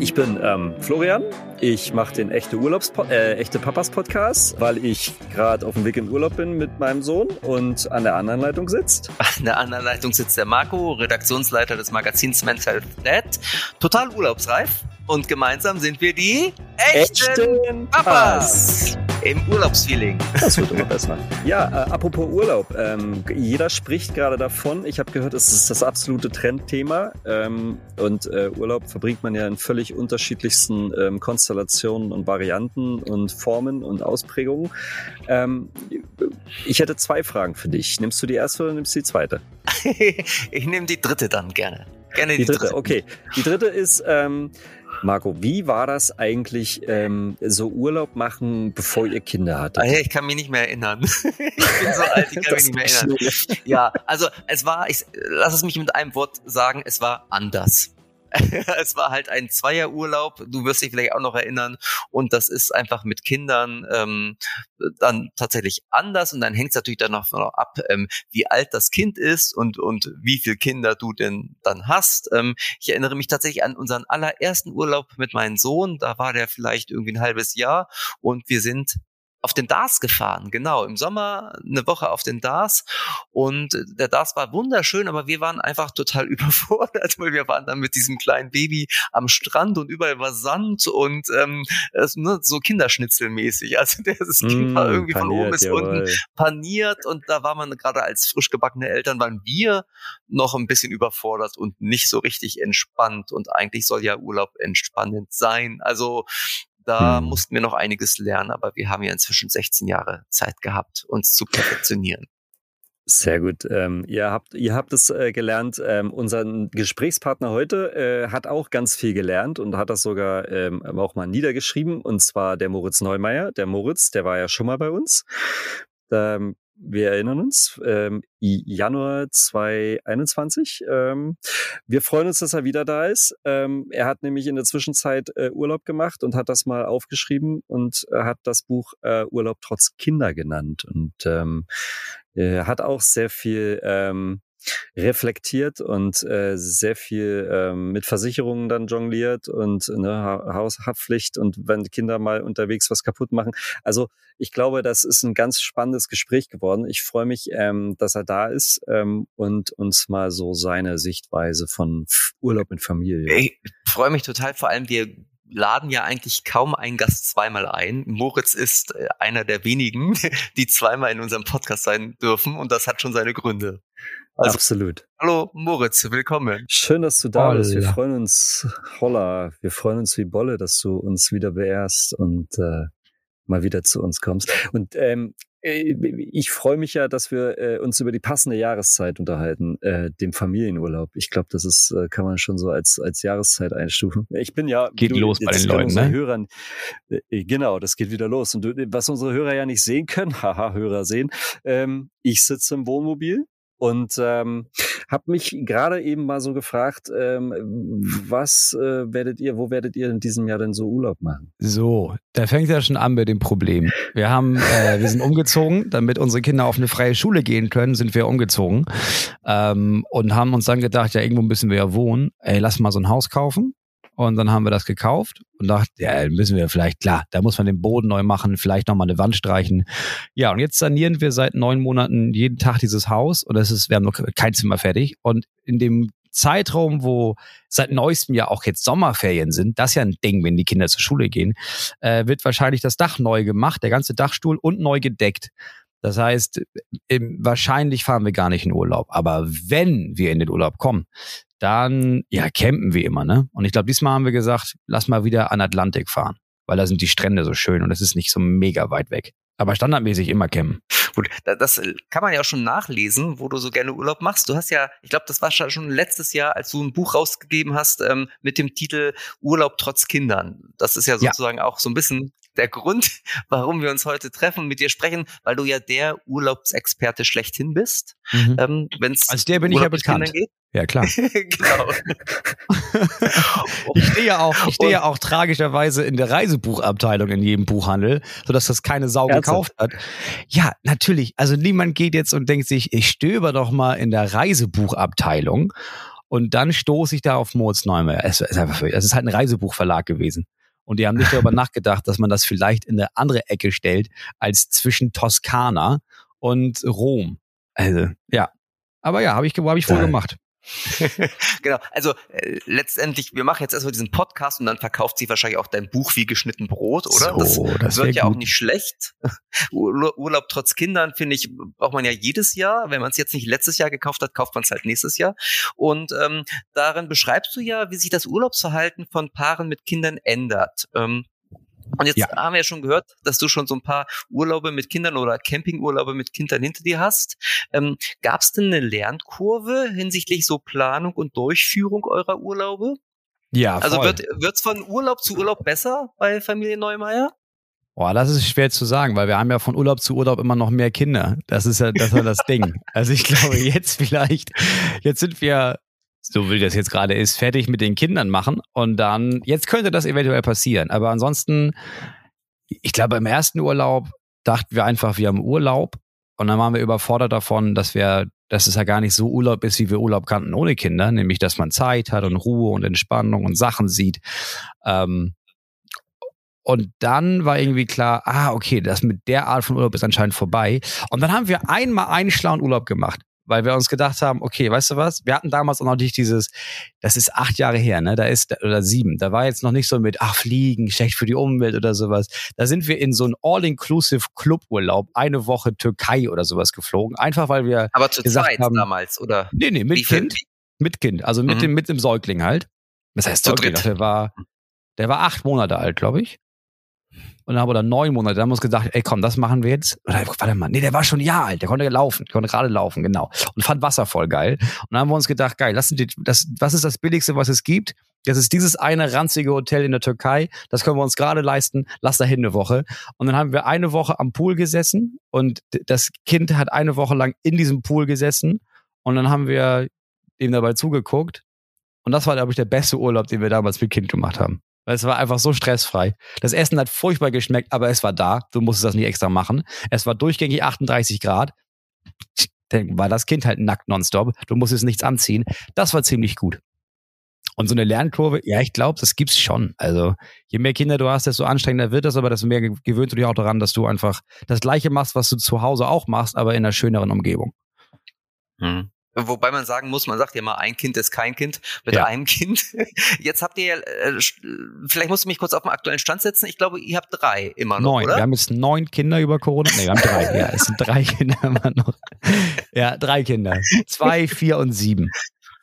Ich bin ähm, Florian. Ich mache den echte Urlaubs äh, echte Papas Podcast, weil ich gerade auf dem Weg in Urlaub bin mit meinem Sohn und an der anderen Leitung sitzt. An der anderen Leitung sitzt der Marco, Redaktionsleiter des Magazins Mental Health total urlaubsreif und gemeinsam sind wir die echten, echten Papas. Papas im Urlaubsfeeling. Das wird immer besser. Ja, äh, apropos Urlaub. Ähm, jeder spricht gerade davon. Ich habe gehört, es ist das absolute Trendthema. Ähm, und äh, Urlaub verbringt man ja in völlig unterschiedlichsten ähm, Konstellationen und Varianten und Formen und Ausprägungen. Ähm, ich hätte zwei Fragen für dich. Nimmst du die erste oder nimmst du die zweite? ich nehme die dritte dann gerne. Gerne die, die dritte. dritte. Okay. Die dritte ist, ähm, Marco, wie war das eigentlich, ähm, so Urlaub machen, bevor ihr Kinder hattet? Ah, ich kann mich nicht mehr erinnern. ich bin so alt, ich kann mich nicht mehr erinnern. Ja, also es war, ich lass es mich mit einem Wort sagen, es war anders. es war halt ein Zweierurlaub, du wirst dich vielleicht auch noch erinnern. Und das ist einfach mit Kindern ähm, dann tatsächlich anders. Und dann hängt es natürlich dann noch, noch ab, ähm, wie alt das Kind ist und, und wie viel Kinder du denn dann hast. Ähm, ich erinnere mich tatsächlich an unseren allerersten Urlaub mit meinem Sohn. Da war der vielleicht irgendwie ein halbes Jahr und wir sind auf den Dars gefahren, genau, im Sommer eine Woche auf den Dars. Und der Dars war wunderschön, aber wir waren einfach total überfordert, weil wir waren dann mit diesem kleinen Baby am Strand und überall war Sand und ähm, ne, so Kinderschnitzelmäßig, also das Kind mm, war irgendwie paniert, von oben bis jawohl. unten paniert und da war man gerade als frisch gebackene Eltern, waren wir noch ein bisschen überfordert und nicht so richtig entspannt und eigentlich soll ja Urlaub entspannend sein, also da hm. mussten wir noch einiges lernen, aber wir haben ja inzwischen 16 Jahre Zeit gehabt, uns zu perfektionieren. Sehr gut. Ähm, ihr habt, ihr habt es äh, gelernt. Ähm, unser Gesprächspartner heute äh, hat auch ganz viel gelernt und hat das sogar ähm, auch mal niedergeschrieben. Und zwar der Moritz Neumeier. Der Moritz, der war ja schon mal bei uns. Ähm, wir erinnern uns, ähm, Januar 2021. Ähm, wir freuen uns, dass er wieder da ist. Ähm, er hat nämlich in der Zwischenzeit äh, Urlaub gemacht und hat das mal aufgeschrieben und äh, hat das Buch äh, Urlaub trotz Kinder genannt und ähm, er hat auch sehr viel ähm, reflektiert und äh, sehr viel ähm, mit Versicherungen dann jongliert und ne, Haushaftpflicht und wenn Kinder mal unterwegs was kaputt machen. Also ich glaube, das ist ein ganz spannendes Gespräch geworden. Ich freue mich, ähm, dass er da ist ähm, und uns mal so seine Sichtweise von Urlaub mit Familie. Ich freue mich total, vor allem wir laden ja eigentlich kaum einen Gast zweimal ein. Moritz ist äh, einer der wenigen, die zweimal in unserem Podcast sein dürfen und das hat schon seine Gründe. Also, Absolut. Hallo Moritz, willkommen. Schön, dass du da Holla. bist. Wir freuen uns, holla, wir freuen uns wie Bolle, dass du uns wieder beehrst und äh, mal wieder zu uns kommst. Und ähm, äh, ich freue mich ja, dass wir äh, uns über die passende Jahreszeit unterhalten, äh, dem Familienurlaub. Ich glaube, das ist, äh, kann man schon so als, als Jahreszeit einstufen. Ich bin ja. Geht du, los bei den Leuten, ne? Hörern, äh, genau, das geht wieder los. Und du, was unsere Hörer ja nicht sehen können, haha, Hörer sehen, ähm, ich sitze im Wohnmobil und ähm, habe mich gerade eben mal so gefragt, ähm, was äh, werdet ihr, wo werdet ihr in diesem Jahr denn so Urlaub machen? So, da fängt ja schon an mit dem Problem. Wir haben, äh, wir sind umgezogen, damit unsere Kinder auf eine freie Schule gehen können, sind wir umgezogen ähm, und haben uns dann gedacht, ja irgendwo müssen wir ja wohnen. Ey, lass mal so ein Haus kaufen und dann haben wir das gekauft und dachten, ja, müssen wir vielleicht, klar, da muss man den Boden neu machen, vielleicht nochmal eine Wand streichen. Ja, und jetzt sanieren wir seit neun Monaten jeden Tag dieses Haus und das ist, wir haben noch kein Zimmer fertig. Und in dem Zeitraum, wo seit neuestem ja auch jetzt Sommerferien sind, das ist ja ein Ding, wenn die Kinder zur Schule gehen, äh, wird wahrscheinlich das Dach neu gemacht, der ganze Dachstuhl und neu gedeckt. Das heißt, wahrscheinlich fahren wir gar nicht in Urlaub. Aber wenn wir in den Urlaub kommen, dann ja campen wir immer, ne? Und ich glaube, diesmal haben wir gesagt, lass mal wieder an Atlantik fahren, weil da sind die Strände so schön und es ist nicht so mega weit weg. Aber standardmäßig immer campen. Gut, das kann man ja auch schon nachlesen, wo du so gerne Urlaub machst. Du hast ja, ich glaube, das war schon letztes Jahr, als du ein Buch rausgegeben hast ähm, mit dem Titel Urlaub trotz Kindern. Das ist ja sozusagen ja. auch so ein bisschen der Grund, warum wir uns heute treffen und mit dir sprechen, weil du ja der Urlaubsexperte schlechthin bist. Mhm. Ähm, wenn's Als der bin Urlaub ich ja bekannt. Geht. Ja, klar. genau. ich stehe ja auch, ich stehe ja auch tragischerweise in der Reisebuchabteilung in jedem Buchhandel, sodass das keine Sau Ernsthaft? gekauft hat. Ja, natürlich. Also niemand geht jetzt und denkt sich, ich stöber doch mal in der Reisebuchabteilung Und dann stoße ich da auf Moritz Neumeyer. Es es ist halt ein Reisebuchverlag gewesen. Und die haben nicht darüber nachgedacht, dass man das vielleicht in eine andere Ecke stellt, als zwischen Toskana und Rom. Also, ja. Aber ja, habe ich, hab ich wohl gemacht. genau, also äh, letztendlich, wir machen jetzt erstmal diesen Podcast und dann verkauft sie wahrscheinlich auch dein Buch wie geschnitten Brot, oder? So, das, das wird ja gut. auch nicht schlecht. Urlaub trotz Kindern, finde ich, braucht man ja jedes Jahr. Wenn man es jetzt nicht letztes Jahr gekauft hat, kauft man es halt nächstes Jahr. Und ähm, darin beschreibst du ja, wie sich das Urlaubsverhalten von Paaren mit Kindern ändert. Ähm, und jetzt Ja. haben wir ja schon gehört, dass du schon so ein paar Urlaube mit Kindern oder Campingurlaube mit Kindern hinter dir hast. Ähm, Gab es denn eine Lernkurve hinsichtlich so Planung und Durchführung eurer Urlaube? Ja, Also voll. wird wird's von Urlaub zu Urlaub besser bei Familie Neumeier? Boah, das ist schwer zu sagen, weil wir haben ja von Urlaub zu Urlaub immer noch mehr Kinder. Das ist ja das, ist ja das Ding. Also ich glaube jetzt vielleicht, jetzt sind wir, so wie das jetzt gerade ist, fertig mit den Kindern machen und dann, jetzt könnte das eventuell passieren. Aber ansonsten, ich glaube im ersten Urlaub dachten wir einfach, wir haben Urlaub und dann waren wir überfordert davon, dass wir, dass es ja gar nicht so Urlaub ist, wie wir Urlaub kannten ohne Kinder, nämlich dass man Zeit hat und Ruhe und Entspannung und Sachen sieht. Ähm, und dann war irgendwie klar, ah, okay, das mit der Art von Urlaub ist anscheinend vorbei. Und dann haben wir einmal einen schlauen Urlaub gemacht, weil wir uns gedacht haben, okay, weißt du was? Wir hatten damals auch noch nicht dieses, das ist acht Jahre her, ne? Da ist, oder sieben. Da war jetzt noch nicht so mit, ach, Fliegen, schlecht für die Umwelt oder sowas. Da sind wir in so einen All-Inclusive Cluburlaub, eine Woche Türkei oder sowas geflogen. Einfach weil wir, Aber zu Gesagt zweit haben- damals, oder? nee, nee, mit Kind, mit Kind, also mit Mhm. dem, mit dem Säugling halt. Das heißt Säugling, der war, der war acht Monate alt, glaube ich. Und dann haben wir dann neun Monate, da haben wir uns gedacht, ey komm, das machen wir jetzt. Oder, warte mal, nee, der war schon ein Jahr alt, der konnte laufen, der konnte gerade laufen, genau. Und fand Wasser voll geil. Und dann haben wir uns gedacht, geil, lassen die, das, was ist das Billigste, was es gibt? Das ist dieses eine ranzige Hotel in der Türkei. Das können wir uns gerade leisten. Lass dahin eine Woche. Und dann haben wir eine Woche am Pool gesessen und das Kind hat eine Woche lang in diesem Pool gesessen. Und dann haben wir ihm dabei zugeguckt. Und das war, glaube ich, der beste Urlaub, den wir damals mit Kind gemacht haben. Weil es war einfach so stressfrei. Das Essen hat furchtbar geschmeckt, aber es war da. Du musstest das nicht extra machen. Es war durchgängig 38 Grad. Dann war das Kind halt nackt nonstop. Du musstest nichts anziehen. Das war ziemlich gut. Und so eine Lernkurve, ja, ich glaube, das gibt's schon. Also, je mehr Kinder du hast, desto anstrengender wird das, aber desto mehr ge- gewöhnst du dich auch daran, dass du einfach das Gleiche machst, was du zu Hause auch machst, aber in einer schöneren Umgebung. Mhm. Wobei man sagen muss, man sagt ja mal, ein Kind ist kein Kind mit Ja. einem Kind. Jetzt habt ihr ja, äh, vielleicht musst du mich kurz auf den aktuellen Stand setzen. Ich glaube, ihr habt drei immer noch, neun. oder? Wir haben jetzt neun Kinder über Corona. Nee, wir haben drei. ja, es sind drei Kinder immer noch. Ja, drei Kinder. Zwei, vier und sieben.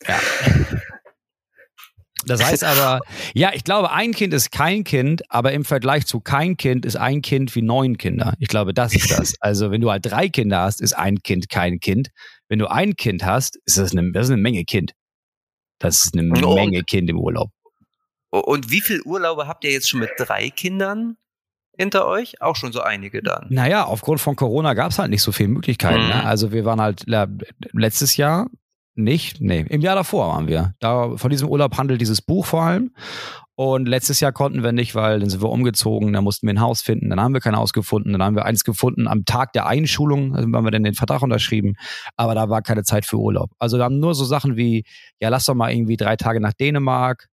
Ja. Das heißt aber, ja, ich glaube, ein Kind ist kein Kind, aber im Vergleich zu kein Kind ist ein Kind wie neun Kinder. Ich glaube, das ist das. Also, wenn du halt drei Kinder hast, ist ein Kind kein Kind. Wenn du ein Kind hast, ist das eine, das ist eine Menge Kind. Das ist eine Und- Menge Kind im Urlaub. Und wie viele Urlaube habt ihr jetzt schon mit drei Kindern hinter euch? Auch schon so einige dann. Naja, aufgrund von Corona gab es halt nicht so viele Möglichkeiten. Mhm. Ne? Also wir waren halt letztes Jahr nicht, nee, im Jahr davor waren wir. Da von diesem Urlaub handelt dieses Buch vor allem. Und letztes Jahr konnten wir nicht, weil dann sind wir umgezogen, dann mussten wir ein Haus finden, dann haben wir kein Haus gefunden, dann haben wir eins gefunden am Tag der Einschulung, haben wir dann den Vertrag unterschrieben, aber da war keine Zeit für Urlaub. Also da haben nur so Sachen wie, ja, lass doch mal irgendwie drei Tage nach Dänemark.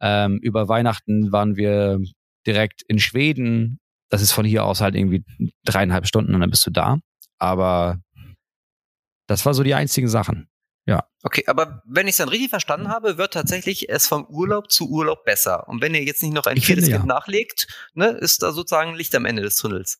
Ähm, über Weihnachten waren wir direkt in Schweden. Das ist von hier aus halt irgendwie dreieinhalb Stunden und dann bist du da. Aber das war so die einzigen Sachen. Okay, aber wenn ich es dann richtig verstanden habe, wird tatsächlich es vom Urlaub zu Urlaub besser. Und wenn ihr jetzt nicht noch ein Ich finde, viertes ja. Kind nachlegt, ne, ist da sozusagen Licht am Ende des Tunnels.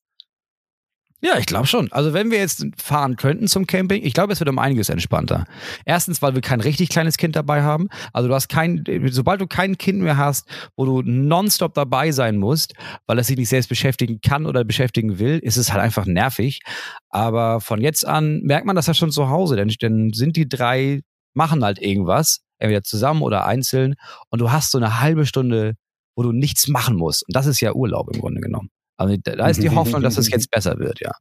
Ja, ich glaube schon. Also wenn wir jetzt fahren könnten zum Camping, ich glaube, es wird um einiges entspannter. Erstens, weil wir kein richtig kleines Kind dabei haben. Also du hast kein, sobald du kein Kind mehr hast, wo du nonstop dabei sein musst, weil es sich nicht selbst beschäftigen kann oder beschäftigen will, ist es halt einfach nervig. Aber von jetzt an merkt man das ja schon zu Hause, denn dann sind die drei, machen halt irgendwas, entweder zusammen oder einzeln, und du hast so eine halbe Stunde, wo du nichts machen musst. Und das ist ja Urlaub im Grunde genommen. Also da ist die Hoffnung, dass es jetzt besser wird, ja.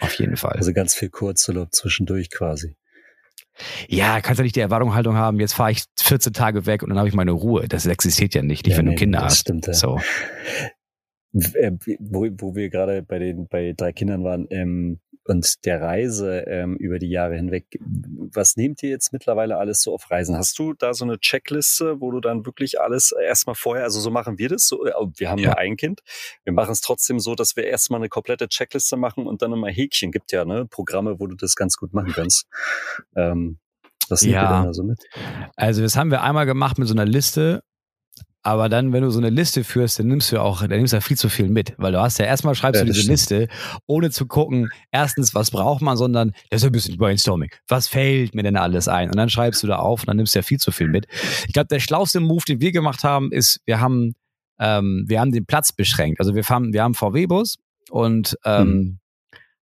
Auf jeden Fall. Also ganz viel Kurzurlaub zwischendurch quasi. Ja, kannst ja nicht die Erwartungshaltung haben, jetzt fahre ich 14 Tage weg und dann habe ich meine Ruhe. Das existiert ja nicht, nicht Ja, wenn nee, du Kinder das hast. stimmt, ja. So. Äh, wo, wo wir gerade bei den bei drei Kindern waren, ähm, und der Reise ähm, über die Jahre hinweg. Was nehmt ihr jetzt mittlerweile alles so auf Reisen? Hast du da so eine Checkliste, wo du dann wirklich alles erstmal vorher, also so machen wir das, so, äh, wir haben ja. nur ein Kind, wir machen es trotzdem so, dass wir erstmal eine komplette Checkliste machen und dann immer Häkchen. Gibt ja ne, Programme, wo du das ganz gut machen kannst. Ähm, was nehmt ja. ihr denn da so mit? Also das haben wir einmal gemacht mit so einer Liste aber dann, wenn du so eine Liste führst, dann nimmst du auch, dann nimmst du ja viel zu viel mit, weil du hast ja erstmal schreibst ja, du diese stimmt. Liste, ohne zu gucken, erstens, was braucht man, sondern das ist ein bisschen Brainstorming. Was fällt mir denn alles ein? Und dann schreibst du da auf und dann nimmst du ja viel zu viel mit. Ich glaube, der schlauste Move, den wir gemacht haben, ist, wir haben, ähm, wir haben den Platz beschränkt. Also wir haben, wir haben VW-Bus und ähm, hm.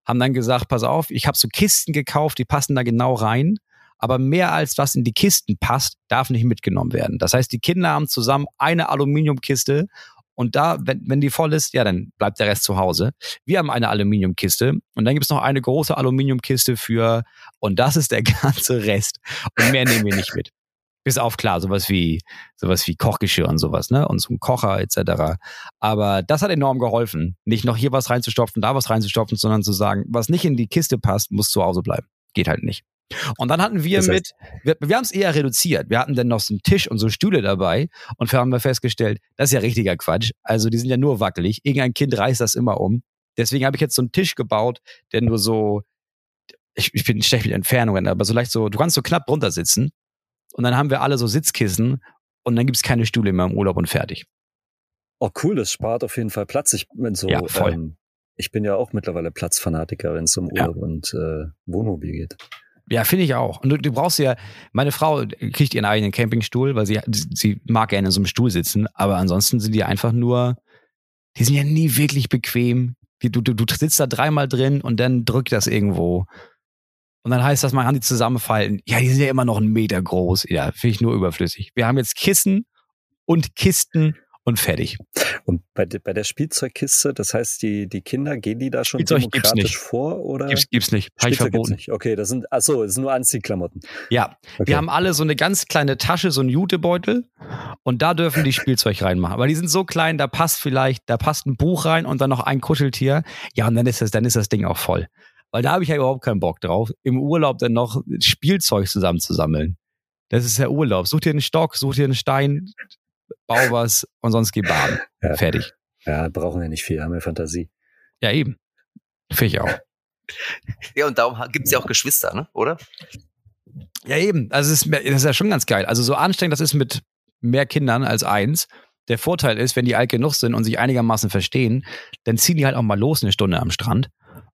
haben dann gesagt, pass auf, ich habe so Kisten gekauft, die passen da genau rein aber mehr als was in die Kisten passt, darf nicht mitgenommen werden. Das heißt, die Kinder haben zusammen eine Aluminiumkiste und da, wenn, wenn die voll ist, ja, dann bleibt der Rest zu Hause. Wir haben eine Aluminiumkiste und dann gibt es noch eine große Aluminiumkiste für, und das ist der ganze Rest. Und mehr nehmen wir nicht mit. Bis auf klar, sowas wie, sowas wie Kochgeschirr und sowas, ne? Und so ein Kocher etc. Aber das hat enorm geholfen. Nicht noch hier was reinzustopfen, da was reinzustopfen, sondern zu sagen, was nicht in die Kiste passt, muss zu Hause bleiben. Geht halt nicht. Und dann hatten wir das heißt, mit, wir, wir haben es eher reduziert. Wir hatten dann noch so einen Tisch und so Stühle dabei und wir haben wir festgestellt, das ist ja richtiger Quatsch. Also die sind ja nur wackelig. Irgendein Kind reißt das immer um. Deswegen habe ich jetzt so einen Tisch gebaut, der nur so, ich, ich bin schlecht mit Entfernungen, aber so leicht so, du kannst so knapp drunter sitzen. Und dann haben wir alle so Sitzkissen und dann gibt's keine Stühle mehr im Urlaub und fertig. Oh, cool, das spart auf jeden Fall Platz. Ich bin so, ja, voll. Ähm, ich bin ja auch mittlerweile Platzfanatiker, wenn es um Urlaub ja. und äh, Wohnmobil geht. Ja, finde ich auch. Und du, du, brauchst ja, meine Frau kriegt ihren eigenen Campingstuhl, weil sie, sie mag gerne in so einem Stuhl sitzen, aber ansonsten sind die einfach nur, die sind ja nie wirklich bequem. Die, du, du, du sitzt da dreimal drin und dann drückt das irgendwo. Und dann heißt das, man kann die zusammenfalten. Ja, die sind ja immer noch einen Meter groß. Ja, finde ich nur überflüssig. Wir haben jetzt Kissen und Kisten und fertig. Und bei, de, bei der Spielzeugkiste, das heißt, die, die Kinder, gehen die da schon Spielzeug demokratisch vor? Oder? Gibt's, gibt's nicht. Habe ich verboten. Nicht. Okay, das sind, achso, das sind nur Anziehklamotten. Ja. Okay. Wir haben alle so eine ganz kleine Tasche, so einen Jutebeutel und da dürfen die Spielzeug reinmachen. Aber die sind so klein, da passt vielleicht, da passt ein Buch rein und dann noch ein Kuscheltier. Ja, und dann ist das, dann ist das Ding auch voll. Weil da habe ich ja überhaupt keinen Bock drauf, im Urlaub dann noch Spielzeug zusammenzusammeln. Das ist der Urlaub. Such dir einen Stock, such dir einen Stein, bau was und sonst geh baden. Ja. Fertig. Ja, brauchen wir nicht viel, haben wir Fantasie. Ja, eben. Finde ich auch. Ja, und darum gibt es ja auch Geschwister, ne? oder? Ja, eben. Also, es ist, das ist ja schon ganz geil. Also, so anstrengend das ist mit mehr Kindern als eins. Der Vorteil ist, wenn die alt genug sind und sich einigermaßen verstehen, dann ziehen die halt auch mal los eine Stunde am Strand.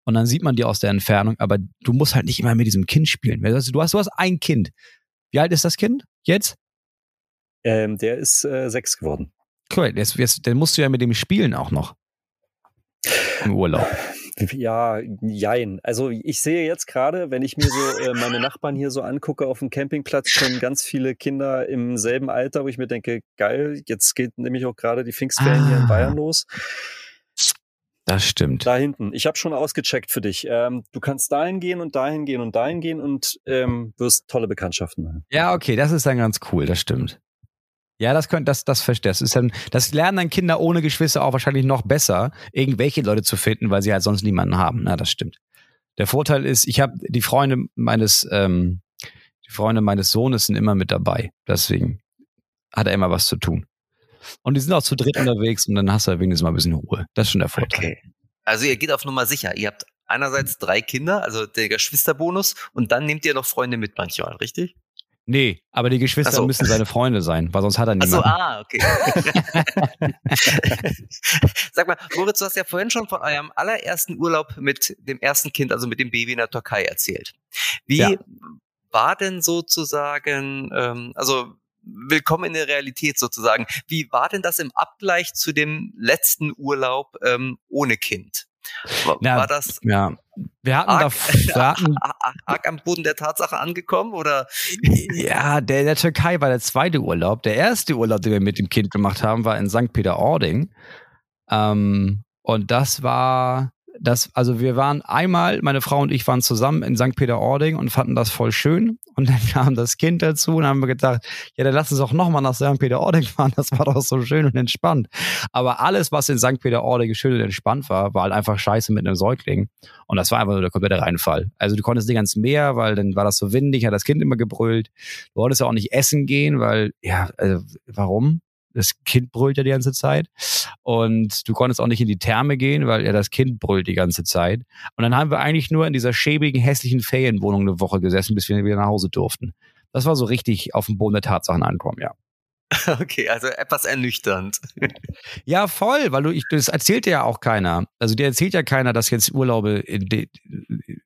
Und dann sieht man die aus der Entfernung, aber du musst halt nicht immer mit diesem Kind spielen. Du hast, du hast ein Kind. Wie alt ist das Kind jetzt? Ähm, der ist äh, sechs geworden. Cool, jetzt, jetzt, dann musst du ja mit dem spielen auch noch. Im Urlaub. Ja, jein. Also ich sehe jetzt gerade, wenn ich mir so äh, meine Nachbarn hier so angucke auf dem Campingplatz, schon ganz viele Kinder im selben Alter, wo ich mir denke, geil, jetzt geht nämlich auch gerade die Pfingstferien ah. hier in ah. Bayern los. Das stimmt. Da hinten. Ich habe schon ausgecheckt für dich. Ähm, du kannst dahin gehen und dahin gehen und dahin gehen und ähm, wirst tolle Bekanntschaften machen. Ja, okay, das ist dann ganz cool, das stimmt. Ja, das könnte, das, das verstehe das ist dann, das lernen dann Kinder ohne Geschwister auch wahrscheinlich noch besser, irgendwelche Leute zu finden, weil sie halt sonst niemanden haben. Na, das stimmt. Der Vorteil ist, ich habe die Freunde meines, ähm, die Freunde meines Sohnes sind immer mit dabei. Deswegen hat er immer was zu tun. Und die sind auch zu dritt unterwegs und dann hast du halt wenigstens mal ein bisschen Ruhe. Das ist schon der Vorteil. Okay. Also ihr geht auf Nummer sicher. Ihr habt einerseits drei Kinder, also der Geschwisterbonus, und dann nehmt ihr noch Freunde mit manchmal, richtig? Nee, aber die Geschwister so. müssen seine Freunde sein, weil sonst hat er niemanden. Ach so, ah, okay. Sag mal, Moritz, du hast ja vorhin schon von eurem allerersten Urlaub mit dem ersten Kind, also mit dem Baby in der Türkei erzählt. Wie ja. war denn sozusagen, ähm, also willkommen in der Realität sozusagen, wie war denn das im Abgleich zu dem letzten Urlaub ähm, ohne Kind? War, ja, war das? Ja, wir hatten arg, da wir hatten, arg am Boden der Tatsache angekommen oder? Ja, der in der Türkei war der zweite Urlaub. Der erste Urlaub, den wir mit dem Kind gemacht haben, war in St. Peter-Ording. Ähm, und das war, das, also wir waren einmal, meine Frau und ich waren zusammen in St. Peter-Ording und fanden das voll schön. Und dann kam das Kind dazu und haben wir gedacht, ja, dann lass uns auch nochmal nach St. Peter-Ording fahren. Das war doch so schön und entspannt. Aber alles, was in St. Peter-Ording schön und entspannt war, war halt einfach scheiße mit einem Säugling. Und das war einfach nur der komplette Reinfall. Also du konntest nicht ans Meer, weil dann war das so windig, hat das Kind immer gebrüllt. Du wolltest ja auch nicht essen gehen, weil, ja, also, warum? Das Kind brüllt ja die ganze Zeit. Und du konntest auch nicht in die Therme gehen, weil ja das Kind brüllt die ganze Zeit. Und dann haben wir eigentlich nur in dieser schäbigen, hässlichen Ferienwohnung eine Woche gesessen, bis wir wieder nach Hause durften. Das war so richtig auf dem Boden der Tatsachen ankommen, ja. Okay, also etwas ernüchternd. Ja, voll, weil du, ich, das erzählt dir ja auch keiner. Also dir erzählt ja keiner, dass jetzt Urlaube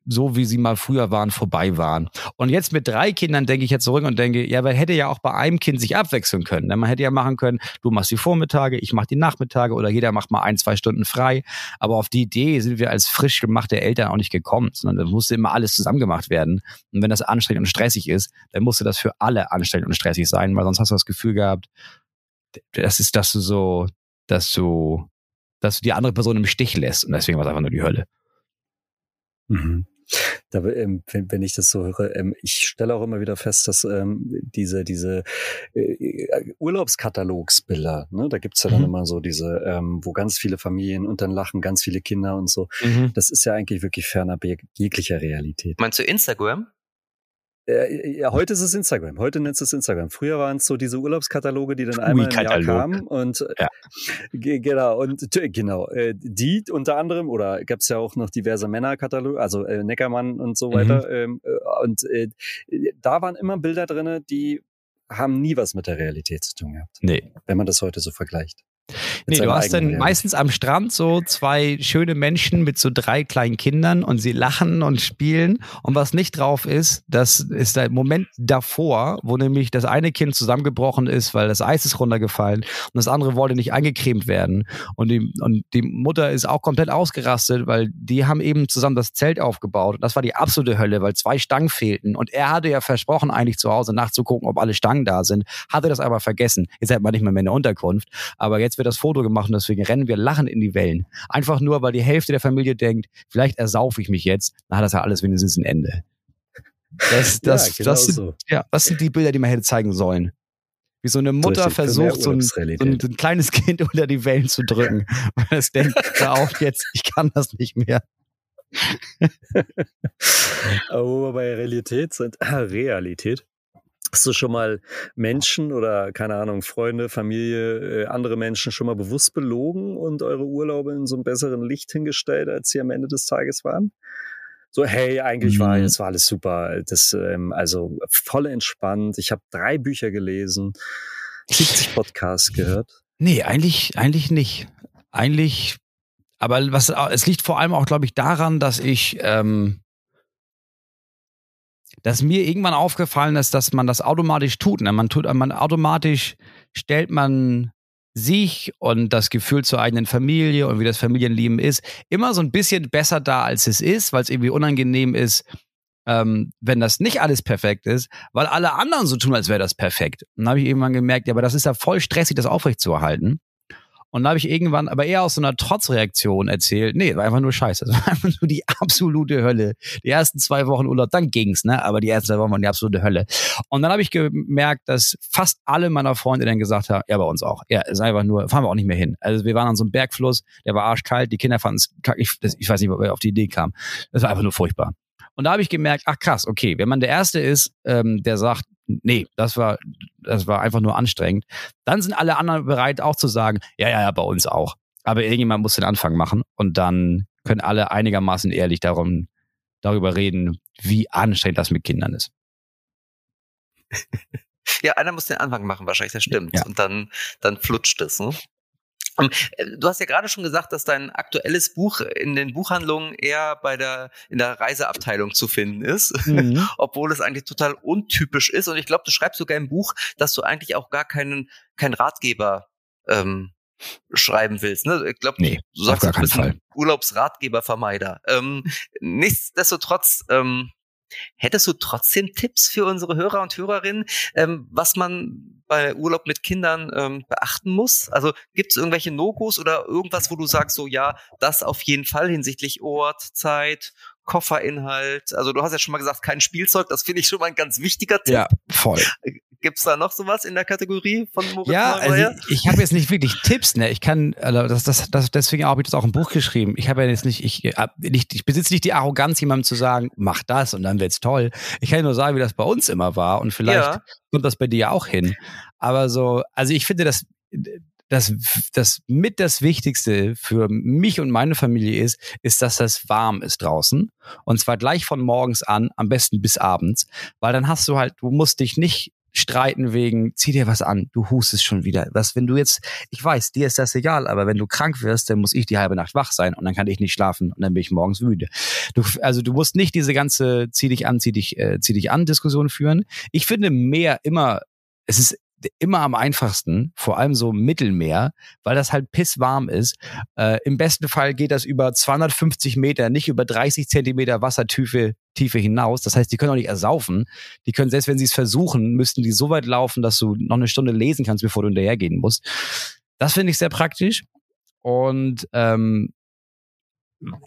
so wie sie mal früher waren, vorbei waren. Und jetzt mit drei Kindern denke ich jetzt zurück und denke, ja, man hätte ja auch bei einem Kind sich abwechseln können. Man hätte ja machen können, du machst die Vormittage, ich mach die Nachmittage oder jeder macht mal ein, zwei Stunden frei. Aber auf die Idee sind wir als frisch gemachte Eltern auch nicht gekommen, sondern da musste immer alles zusammen gemacht werden. Und wenn das anstrengend und stressig ist, dann musste das für alle anstrengend und stressig sein, weil sonst hast du das Gefühl gehabt, das ist, dass du so, dass du, dass du die andere Person im Stich lässt. Und deswegen war es einfach nur die Hölle. Mhm. Da, ähm, wenn, wenn, ich das so höre, ähm, ich stelle auch immer wieder fest, dass ähm, diese, diese äh, Urlaubskatalogsbilder, ne, da gibt's ja dann mhm. immer so diese, ähm, wo ganz viele Familien und dann lachen ganz viele Kinder und so. Mhm. Das ist ja eigentlich wirklich ferner jeglicher Realität. Meinst du Instagram? Äh, ja, heute ist es Instagram. Heute nennt es Instagram. Früher waren es so diese Urlaubskataloge, die dann einmal im Jahr kamen und äh, ja. genau und genau äh, die unter anderem oder gab es ja auch noch diverse Männerkataloge, also äh, Neckermann und so weiter. Mhm. Ähm, äh, und äh, da waren immer Bilder drinne, die haben nie was mit der Realität zu tun gehabt. Nee. Wenn man das heute so vergleicht. Nee, du hast dann meistens am Strand so zwei schöne Menschen mit so drei kleinen Kindern und sie lachen und spielen. Und was nicht drauf ist, das ist der Moment davor, wo nämlich das eine Kind zusammengebrochen ist, weil das Eis ist runtergefallen und das andere wollte nicht eingecremt werden. Und die, und die Mutter ist auch komplett ausgerastet, weil die haben eben zusammen das Zelt aufgebaut. Und das war die absolute Hölle, weil zwei Stangen fehlten. Und er hatte ja versprochen, eigentlich zu Hause nachzugucken, ob alle Stangen da sind, hatte das aber vergessen. Jetzt hat man nicht mehr, mehr eine Unterkunft. Aber jetzt wird das Foto gemacht und deswegen rennen wir lachen in die Wellen. Einfach nur, weil die Hälfte der Familie denkt, vielleicht ersaufe ich mich jetzt, dann hat das ja alles wenigstens ein Ende. Das, das, ja, genau das, sind, so. ja, das sind die Bilder, die man hätte zeigen sollen. Wie so eine Mutter Richtig, versucht, so ein, so, ein, ein, kleines Kind unter die Wellen zu drücken. Weil es denkt, hör auf jetzt, ich kann das nicht mehr. Aber wo wir bei Realität sind, Realität, Hast du schon mal Menschen oder keine Ahnung, Freunde, Familie, äh, andere Menschen schon mal bewusst belogen und eure Urlaube in so einem besseren Licht hingestellt, als sie am Ende des Tages waren? So, hey, eigentlich war mhm. es war alles super. Das, ähm, also voll entspannt. Ich habe drei Bücher gelesen, 70 Podcasts gehört. Nee, eigentlich, eigentlich nicht. Eigentlich, aber was, es liegt vor allem auch, glaube ich, daran, dass ich ähm, dass mir irgendwann aufgefallen ist, dass man das automatisch tut. Ne? Man tut, man automatisch stellt man sich und das Gefühl zur eigenen Familie und wie das Familienleben ist, immer so ein bisschen besser da, als es ist, weil es irgendwie unangenehm ist, ähm, wenn das nicht alles perfekt ist, weil alle anderen so tun, als wäre das perfekt. Und dann habe ich irgendwann gemerkt, ja, aber das ist ja voll stressig, das aufrechtzuerhalten. Und da habe ich irgendwann, aber eher aus so einer Trotzreaktion erzählt, nee, war einfach nur scheiße. Das war einfach nur die absolute Hölle. Die ersten zwei Wochen Urlaub, dann ging's, ne? Aber die ersten zwei Wochen waren die absolute Hölle. Und dann habe ich gemerkt, dass fast alle meiner Freunde dann gesagt haben, ja, bei uns auch. Ja, ist einfach nur, fahren wir auch nicht mehr hin. Also wir waren an so einem Bergfluss, der war arschkalt, die Kinder fanden es ich, ich weiß nicht, wir auf die Idee kamen. Das war einfach nur furchtbar. Und da habe ich gemerkt, ach krass, okay, wenn man der Erste ist, ähm, der sagt, nee, das war, das war einfach nur anstrengend. Dann sind alle anderen bereit auch zu sagen, ja, ja, ja, bei uns auch. Aber irgendjemand muss den Anfang machen und dann können alle einigermaßen ehrlich darum, darüber reden, wie anstrengend das mit Kindern ist. Ja, einer muss den Anfang machen, wahrscheinlich, das stimmt. Ja. Und dann, dann flutscht es. Ne? Ähm, äh, du hast ja gerade schon gesagt, dass dein aktuelles Buch in den Buchhandlungen eher bei der in der Reiseabteilung zu finden ist, mhm. obwohl es eigentlich total untypisch ist. Und ich glaube, du schreibst sogar im Buch, dass du eigentlich auch gar keinen keinen Ratgeber ähm, schreiben willst. Ne? Ich glaube, nee, du sagst, du bist ein Urlaubsratgebervermeider. Ähm, nichtsdestotrotz ähm, Hättest du trotzdem Tipps für unsere Hörer und Hörerinnen, ähm, was man bei Urlaub mit Kindern ähm, beachten muss? Also gibt es irgendwelche No-Gos oder irgendwas, wo du sagst, so ja, das auf jeden Fall hinsichtlich Ort, Zeit, Kofferinhalt? Also du hast ja schon mal gesagt, kein Spielzeug, das finde ich schon mal ein ganz wichtiger Tipp. Ja, voll. Gibt's da noch sowas in der Kategorie von Moritz Ja, also ich, ich habe jetzt nicht wirklich Tipps, ne? Ich kann, also das, das, das, deswegen habe ich das auch im Buch geschrieben. Ich habe ja jetzt nicht, ich, äh, nicht, ich besitze nicht die Arroganz, jemandem zu sagen, mach das und dann wird's toll. Ich kann nur sagen, wie das bei uns immer war und vielleicht ja. kommt das bei dir ja auch hin. Aber so, also ich finde, das, das, das mit das Wichtigste für mich und meine Familie ist, ist, dass das warm ist draußen. Und zwar gleich von morgens an, am besten bis abends. Weil dann hast du halt, du musst dich nicht streiten wegen, zieh dir was an, du hustest schon wieder. Was, wenn du jetzt, ich weiß, dir ist das egal, aber wenn du krank wirst, dann muss ich die halbe Nacht wach sein und dann kann ich nicht schlafen und dann bin ich morgens müde. Du, also du musst nicht diese ganze zieh dich an, zieh dich, äh, zieh dich an Diskussion führen. Ich finde mehr immer, es ist immer am einfachsten, vor allem so Mittelmeer, weil das halt pisswarm ist. Äh, Im besten Fall geht das über 250 Meter, nicht über 30 Zentimeter Wassertiefe Tiefe hinaus. Das heißt, die können auch nicht ersaufen. Die können, selbst wenn sie es versuchen, müssten die so weit laufen, dass du noch eine Stunde lesen kannst, bevor du hinterhergehen musst. Das finde ich sehr praktisch. Und ähm,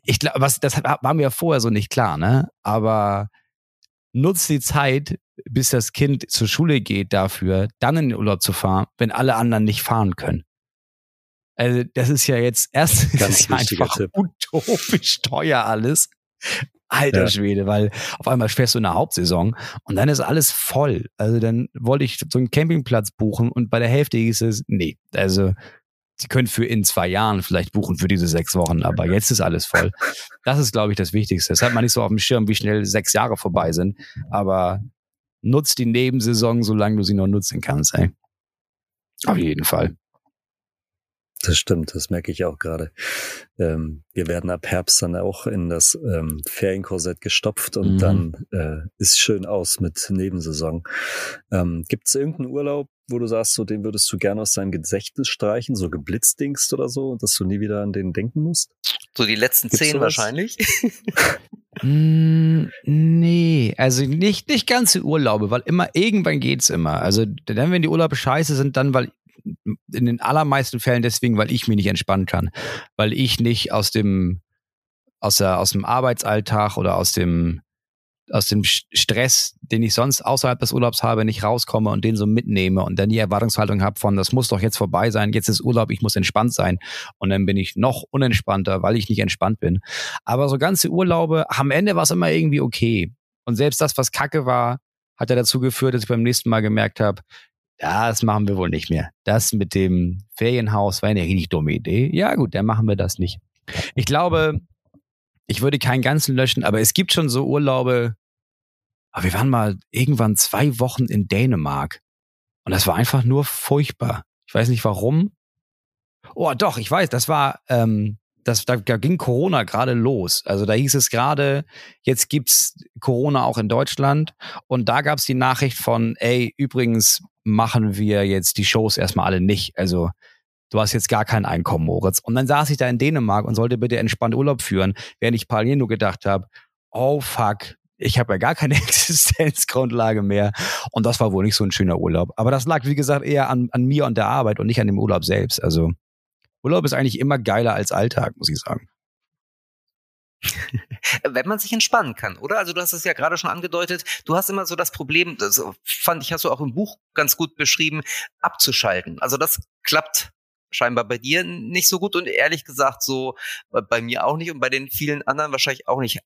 ich glaube, was das war mir vorher so nicht klar, ne? Aber nutzt die Zeit, bis das Kind zur Schule geht, dafür, dann in den Urlaub zu fahren, wenn alle anderen nicht fahren können. Also das ist ja jetzt erst Ganz ist einfach Tipp. utopisch teuer alles. Alter ja. Schwede, weil auf einmal fährst du in der Hauptsaison und dann ist alles voll. Also dann wollte ich so einen Campingplatz buchen und bei der Hälfte hieß es, nee, also sie können für in zwei Jahren vielleicht buchen für diese sechs Wochen, aber jetzt ist alles voll. Das ist, glaube ich, das Wichtigste. Das hat man nicht so auf dem Schirm, wie schnell sechs Jahre vorbei sind, aber nutzt die Nebensaison, solange du sie noch nutzen kannst. Ey. Auf jeden Fall. Das stimmt, das merke ich auch gerade. Ähm, wir werden ab Herbst dann auch in das ähm, Ferienkorsett gestopft und mhm. dann äh, ist schön aus mit Nebensaison. Ähm, Gibt es irgendeinen Urlaub, wo du sagst, so den würdest du gerne aus deinem Gedächtnis streichen, so geblitzdingst oder so, dass du nie wieder an den denken musst? So die letzten Gibt's zehn wahrscheinlich. mm, nee, also nicht, nicht ganze Urlaube, weil immer irgendwann geht's immer. Also dann, wenn die Urlaube scheiße sind, dann, weil in den allermeisten Fällen deswegen, weil ich mich nicht entspannen kann, weil ich nicht aus dem aus der aus dem Arbeitsalltag oder aus dem aus dem Stress, den ich sonst außerhalb des Urlaubs habe, nicht rauskomme und den so mitnehme und dann die Erwartungshaltung habe von, das muss doch jetzt vorbei sein, jetzt ist Urlaub, ich muss entspannt sein und dann bin ich noch unentspannter, weil ich nicht entspannt bin. Aber so ganze Urlaube, am Ende war es immer irgendwie okay. Und selbst das, was kacke war, hat ja dazu geführt, dass ich beim nächsten Mal gemerkt habe, das machen wir wohl nicht mehr. Das mit dem Ferienhaus war eine richtig dumme Idee. Ja gut, dann machen wir das nicht. Ich glaube, ich würde keinen ganzen löschen, aber es gibt schon so Urlaube. Aber wir waren mal irgendwann zwei Wochen in Dänemark. Und das war einfach nur furchtbar. Ich weiß nicht warum. Oh, doch, ich weiß, das war, ähm, das, da, da ging Corona gerade los. Also da hieß es gerade, jetzt gibt's Corona auch in Deutschland. Und da gab's die Nachricht von, ey, übrigens machen wir jetzt die Shows erstmal alle nicht. Also du hast jetzt gar kein Einkommen, Moritz. Und dann saß ich da in Dänemark und sollte bitte entspannt Urlaub führen, während ich parallel nur gedacht habe, oh fuck, ich habe ja gar keine Existenzgrundlage mehr. Und das war wohl nicht so ein schöner Urlaub. Aber das lag, wie gesagt, eher an, an mir und der Arbeit und nicht an dem Urlaub selbst. Also Urlaub ist eigentlich immer geiler als Alltag, muss ich sagen. Wenn man sich entspannen kann, oder? Also du hast es ja gerade schon angedeutet, du hast immer so das Problem, das fand ich, hast du auch im Buch ganz gut beschrieben, abzuschalten. Also das klappt scheinbar bei dir nicht so gut und ehrlich gesagt so bei mir auch nicht und bei den vielen anderen wahrscheinlich auch nicht.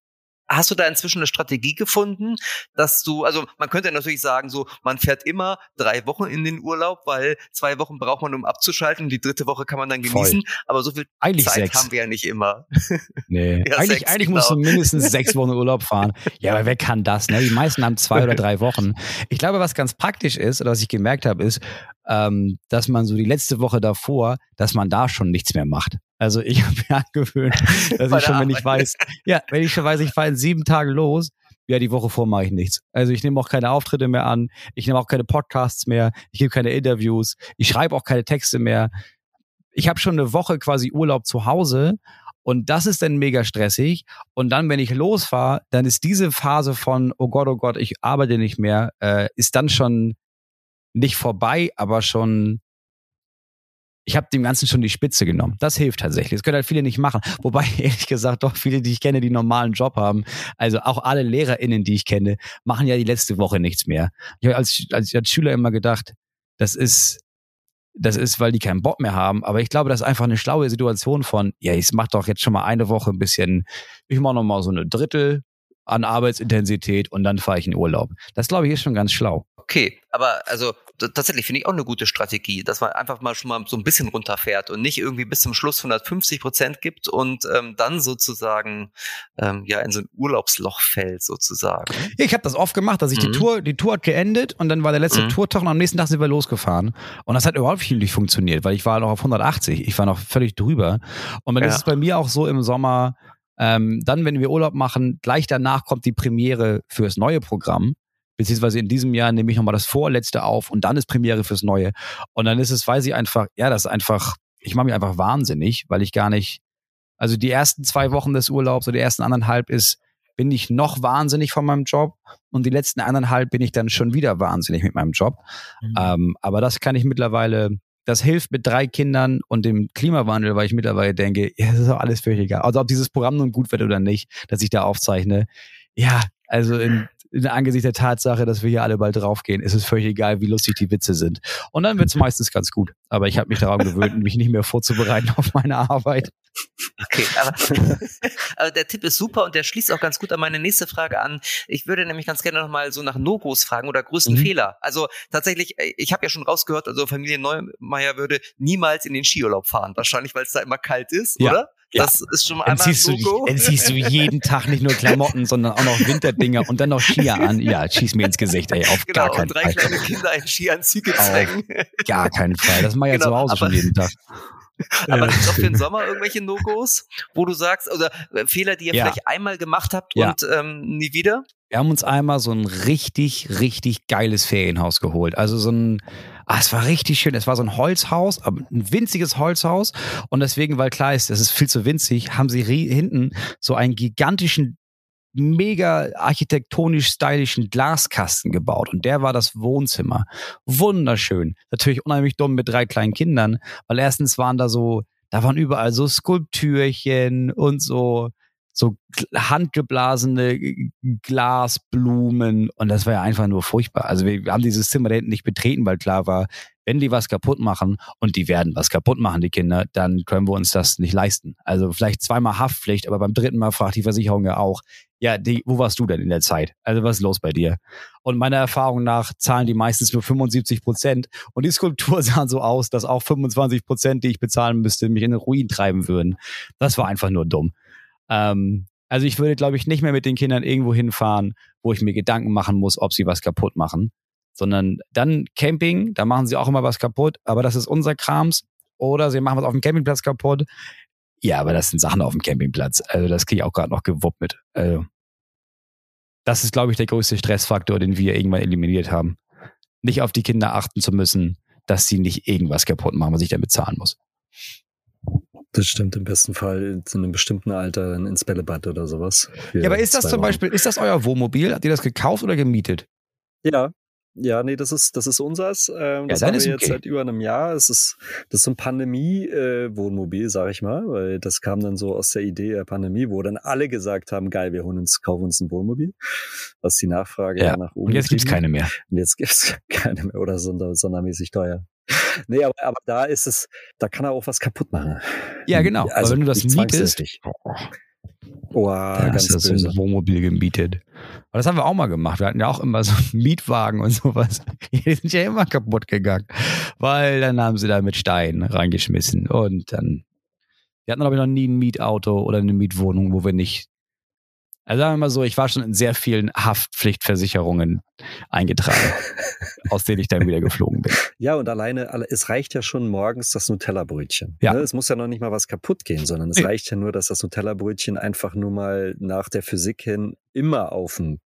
Hast du da inzwischen eine Strategie gefunden, dass du, also man könnte ja natürlich sagen, so, man fährt immer drei Wochen in den Urlaub, weil zwei Wochen braucht man, um abzuschalten, die dritte Woche kann man dann genießen, Voll. aber so viel eigentlich Zeit sechs. haben wir ja nicht immer. Nee, ja, eigentlich, sechs, eigentlich genau. musst du mindestens sechs Wochen Urlaub fahren. Ja, aber wer kann das? Ne? Die meisten haben zwei oder drei Wochen. Ich glaube, was ganz praktisch ist, oder was ich gemerkt habe, ist, ähm, dass man so die letzte Woche davor, dass man da schon nichts mehr macht. Also ich habe mir angewöhnt, dass ich schon, wenn ich weiß, ja, wenn ich schon weiß, ich fahre in sieben Tagen los, ja, die Woche vor mache ich nichts. Also ich nehme auch keine Auftritte mehr an, ich nehme auch keine Podcasts mehr, ich gebe keine Interviews, ich schreibe auch keine Texte mehr. Ich habe schon eine Woche quasi Urlaub zu Hause und das ist dann mega stressig. Und dann, wenn ich losfahre, dann ist diese Phase von, oh Gott, oh Gott, ich arbeite nicht mehr, äh, ist dann schon nicht vorbei, aber schon ich habe dem Ganzen schon die Spitze genommen. Das hilft tatsächlich. Das können halt viele nicht machen. Wobei, ehrlich gesagt, doch viele, die ich kenne, die einen normalen Job haben, also auch alle LehrerInnen, die ich kenne, machen ja die letzte Woche nichts mehr. Ich habe als, als, als Schüler immer gedacht, das ist, das ist, weil die keinen Bock mehr haben. Aber ich glaube, das ist einfach eine schlaue Situation von, ja, ich mach doch jetzt schon mal eine Woche ein bisschen, ich mache noch mal so eine Drittel an Arbeitsintensität und dann fahre ich in Urlaub. Das glaube ich ist schon ganz schlau. Okay, aber also tatsächlich finde ich auch eine gute Strategie, dass man einfach mal schon mal so ein bisschen runterfährt und nicht irgendwie bis zum Schluss 150 Prozent gibt und ähm, dann sozusagen ähm, ja in so ein Urlaubsloch fällt sozusagen. Ich habe das oft gemacht, dass ich mhm. die Tour, die Tour hat geendet und dann war der letzte mhm. Tourtag und am nächsten Tag sind wir losgefahren und das hat überhaupt nicht funktioniert, weil ich war noch auf 180, ich war noch völlig drüber und dann ja. ist es bei mir auch so im Sommer, ähm, dann, wenn wir Urlaub machen, gleich danach kommt die Premiere fürs neue Programm beziehungsweise in diesem Jahr nehme ich nochmal das vorletzte auf und dann ist Premiere fürs Neue. Und dann ist es, weiß ich einfach, ja, das ist einfach, ich mache mich einfach wahnsinnig, weil ich gar nicht, also die ersten zwei Wochen des Urlaubs oder die ersten anderthalb ist, bin ich noch wahnsinnig von meinem Job und die letzten anderthalb bin ich dann schon wieder wahnsinnig mit meinem Job. Mhm. Ähm, aber das kann ich mittlerweile, das hilft mit drei Kindern und dem Klimawandel, weil ich mittlerweile denke, ja, das ist doch alles völlig egal. Also ob dieses Programm nun gut wird oder nicht, dass ich da aufzeichne. Ja, also in in Angesicht der Tatsache, dass wir hier alle bald draufgehen, ist es völlig egal, wie lustig die Witze sind. Und dann wird es meistens ganz gut. Aber ich habe mich daran gewöhnt, mich nicht mehr vorzubereiten auf meine Arbeit. Okay, aber, aber der Tipp ist super und der schließt auch ganz gut an meine nächste Frage an. Ich würde nämlich ganz gerne nochmal so nach No-Gos fragen oder größten mhm. Fehler. Also tatsächlich, äh, ich habe ja schon rausgehört, also Familie Neumeier würde niemals in den Skiurlaub fahren. Wahrscheinlich, weil es da immer kalt ist, ja. oder? Das ja. ist schon mal einmal ein Logo. Du, ziehst du jeden Tag nicht nur Klamotten, sondern auch noch Winterdinger und dann noch Skier an. Ja, schieß mir ins Gesicht, ey, auf genau, gar keinen Fall. und drei kleine Kinder in Skianzüge zwängen. Gar keinen Fall. Das mache ich genau, ja zu Hause schon jeden Tag. Aber gibt es auch für den Sommer irgendwelche No-Gos, wo du sagst, oder äh, Fehler, die ihr ja. vielleicht einmal gemacht habt ja. und ähm, nie wieder? Wir haben uns einmal so ein richtig, richtig geiles Ferienhaus geholt. Also so ein, ah, es war richtig schön. Es war so ein Holzhaus, ein winziges Holzhaus. Und deswegen, weil klar ist, es ist viel zu winzig, haben sie hinten so einen gigantischen mega architektonisch stylischen Glaskasten gebaut und der war das Wohnzimmer. Wunderschön. Natürlich unheimlich dumm mit drei kleinen Kindern, weil erstens waren da so, da waren überall so Skulptürchen und so so handgeblasene Glasblumen und das war ja einfach nur furchtbar. Also wir haben dieses Zimmer da hinten nicht betreten, weil klar war, wenn die was kaputt machen und die werden was kaputt machen, die Kinder, dann können wir uns das nicht leisten. Also vielleicht zweimal Haftpflicht, aber beim dritten Mal fragt die Versicherung ja auch, ja, die, wo warst du denn in der Zeit? Also was ist los bei dir? Und meiner Erfahrung nach zahlen die meistens nur 75 Prozent. Und die Skulptur sah so aus, dass auch 25 Prozent, die ich bezahlen müsste, mich in den Ruin treiben würden. Das war einfach nur dumm. Ähm, also ich würde, glaube ich, nicht mehr mit den Kindern irgendwo hinfahren, wo ich mir Gedanken machen muss, ob sie was kaputt machen. Sondern dann Camping, da machen sie auch immer was kaputt, aber das ist unser Krams. Oder sie machen was auf dem Campingplatz kaputt. Ja, aber das sind Sachen auf dem Campingplatz. Also das kriege ich auch gerade noch gewuppt mit. Also, das ist, glaube ich, der größte Stressfaktor, den wir irgendwann eliminiert haben. Nicht auf die Kinder achten zu müssen, dass sie nicht irgendwas kaputt machen, was ich dann bezahlen muss. Das stimmt im besten Fall in einem bestimmten Alter ins Bällebad oder sowas. Ja, aber ist das zum Wochen. Beispiel, ist das euer Wohnmobil? Habt ihr das gekauft oder gemietet? Ja, ja, nee, das ist, das ist unseres. Ähm, das ja, haben wir jetzt okay. seit über einem Jahr. Es ist, das ist so ein Pandemie-Wohnmobil, äh, sag ich mal, weil das kam dann so aus der Idee der Pandemie, wo dann alle gesagt haben, geil, wir holen uns, kaufen uns ein Wohnmobil. Was die Nachfrage ja, nach oben. Und jetzt gibt's keine mehr. Und jetzt gibt's keine mehr oder sonder, sondermäßig teuer. Nee, aber, aber da ist es, da kann er auch was kaputt machen. Ja, genau. Also, wenn du das mietest, oh, da ganz hast du ein Wohnmobil gemietet. Aber das haben wir auch mal gemacht. Wir hatten ja auch immer so Mietwagen und sowas. Die sind ja immer kaputt gegangen. Weil dann haben sie da mit Steinen reingeschmissen. Und dann, wir hatten, glaube ich, noch nie ein Mietauto oder eine Mietwohnung, wo wir nicht also sagen wir mal so, ich war schon in sehr vielen Haftpflichtversicherungen eingetragen, aus denen ich dann wieder geflogen bin. Ja, und alleine, es reicht ja schon morgens das Nutella-Brötchen. Ja. Ne? Es muss ja noch nicht mal was kaputt gehen, sondern es reicht ja nur, dass das Nutella-Brötchen einfach nur mal nach der Physik hin immer auf dem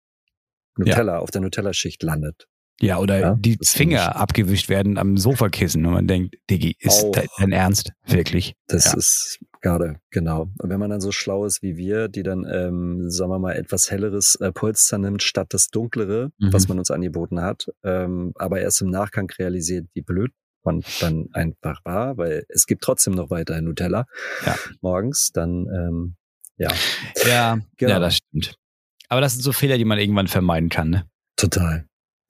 Nutella, ja. auf der Nutella-Schicht landet. Ja, oder ja, die Finger abgewischt werden am Sofakissen und man denkt, Diggi, ist auch, dein Ernst? Wirklich? Das ja. ist gerade, genau. Und wenn man dann so schlau ist wie wir, die dann, ähm, sagen wir mal, etwas helleres äh, Polster nimmt, statt das dunklere, mhm. was man uns angeboten hat, ähm, aber erst im Nachgang realisiert, wie blöd man dann einfach war, weil es gibt trotzdem noch weiterhin Nutella ja. morgens, dann ähm, ja. Ja, genau. ja, das stimmt. Aber das sind so Fehler, die man irgendwann vermeiden kann, ne? Total.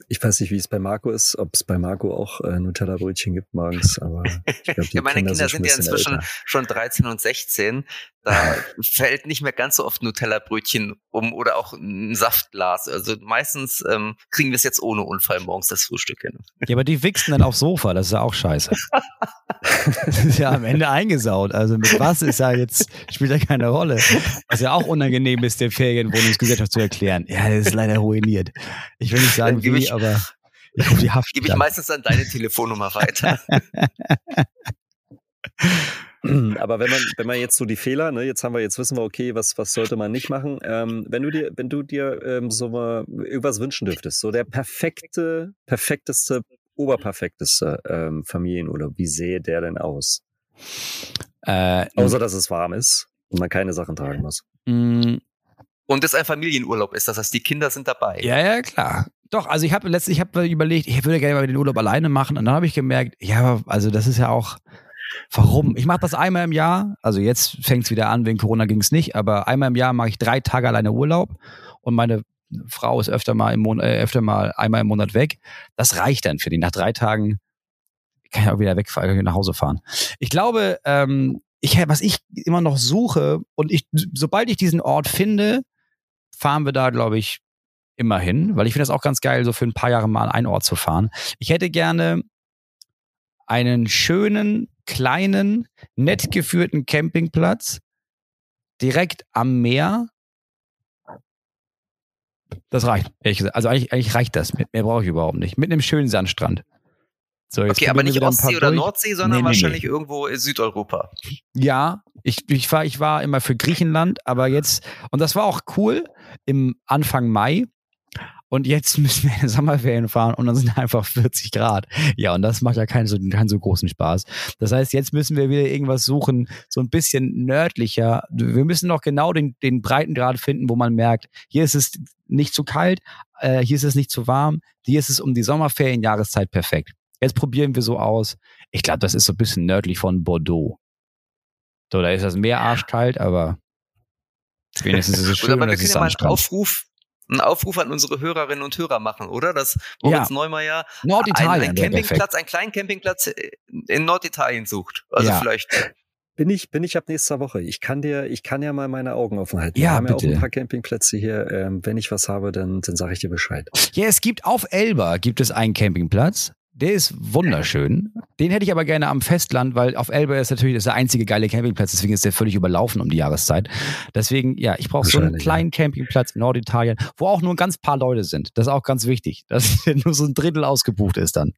Ich weiß nicht, wie es bei Marco ist, ob es bei Marco auch äh, Nutella-Brötchen gibt morgens, aber ich glaube, ja, meine Kinder, Kinder sind ja inzwischen älter. schon 13 und 16. Da fällt nicht mehr ganz so oft Nutella-Brötchen um oder auch ein Saftglas. Also meistens ähm, kriegen wir es jetzt ohne Unfall morgens das Frühstück hin. Ja, aber die wichsen dann aufs Sofa, das ist ja auch scheiße. das ist ja am Ende eingesaut. Also mit was ist ja jetzt, spielt ja keine Rolle. Was ja auch unangenehm ist, der Ferienwohnungsgesellschaft zu erklären. Ja, das ist leider ruiniert. Ich will nicht sagen, wie, ich, aber ich rufe die Haft. Gebe ich meistens an deine Telefonnummer weiter. Aber wenn man, wenn man jetzt so die Fehler, ne, jetzt haben wir, jetzt wissen wir, okay, was, was sollte man nicht machen. Ähm, wenn du dir, wenn du dir ähm, so mal irgendwas wünschen dürftest, so der perfekte, perfekteste, oberperfekteste ähm, Familienurlaub, wie sähe der denn aus? Äh, Außer dass es warm ist und man keine Sachen tragen muss. Mm. Und es ein Familienurlaub ist, das heißt, die Kinder sind dabei. Ja, ja, klar. Doch, also ich habe letztens, ich habe überlegt, ich würde gerne mal den Urlaub alleine machen und dann habe ich gemerkt, ja, also das ist ja auch, Warum? Ich mache das einmal im Jahr. Also jetzt fängt es wieder an, wegen Corona ging es nicht, aber einmal im Jahr mache ich drei Tage alleine Urlaub und meine Frau ist öfter mal im Monat, äh, öfter mal einmal im Monat weg. Das reicht dann für die. Nach drei Tagen kann ich auch wieder wegfahren, nach Hause fahren. Ich glaube, ähm, ich, was ich immer noch suche und ich, sobald ich diesen Ort finde, fahren wir da, glaube ich, immer hin, weil ich finde das auch ganz geil, so für ein paar Jahre mal einen Ort zu fahren. Ich hätte gerne einen schönen, kleinen, nett geführten Campingplatz direkt am Meer. Das reicht, ehrlich gesagt. Also eigentlich, eigentlich reicht das. Mehr brauche ich überhaupt nicht. Mit einem schönen Sandstrand. So, okay, aber nicht Ostsee oder durch. Nordsee, sondern nee, nee, wahrscheinlich nee. irgendwo in Südeuropa. Ja, ich, ich, war, ich war immer für Griechenland, aber jetzt, und das war auch cool, im Anfang Mai und jetzt müssen wir in Sommerferien fahren und dann sind einfach 40 Grad. Ja, und das macht ja keinen so, keinen so großen Spaß. Das heißt, jetzt müssen wir wieder irgendwas suchen, so ein bisschen nördlicher. Wir müssen noch genau den, den Breitengrad finden, wo man merkt, hier ist es nicht zu kalt, äh, hier ist es nicht zu warm, hier ist es um die Sommerferienjahreszeit perfekt. Jetzt probieren wir so aus. Ich glaube, das ist so ein bisschen nördlich von Bordeaux. So, da ist das Meer arschkalt, aber wenigstens ist es schön, Oder aber wir können ja mal einen Aufruf einen Aufruf an unsere Hörerinnen und Hörer machen, oder? Dass Moritz ja. Neumeier Norditalien einen, Campingplatz, einen kleinen Campingplatz in Norditalien sucht. Also ja. vielleicht. Bin ich, bin ich ab nächster Woche. Ich kann dir, ich kann ja mal meine Augen offen halten. Ja, Wir haben bitte. ja auch ein paar Campingplätze hier. Ähm, wenn ich was habe, dann, dann sage ich dir Bescheid. Ja, es gibt auf Elba gibt es einen Campingplatz. Der ist wunderschön. Den hätte ich aber gerne am Festland, weil auf Elbe ist natürlich das der einzige geile Campingplatz, deswegen ist der völlig überlaufen um die Jahreszeit. Deswegen, ja, ich brauche so einen kleinen ja. Campingplatz in Norditalien, wo auch nur ein ganz paar Leute sind. Das ist auch ganz wichtig, dass nur so ein Drittel ausgebucht ist dann.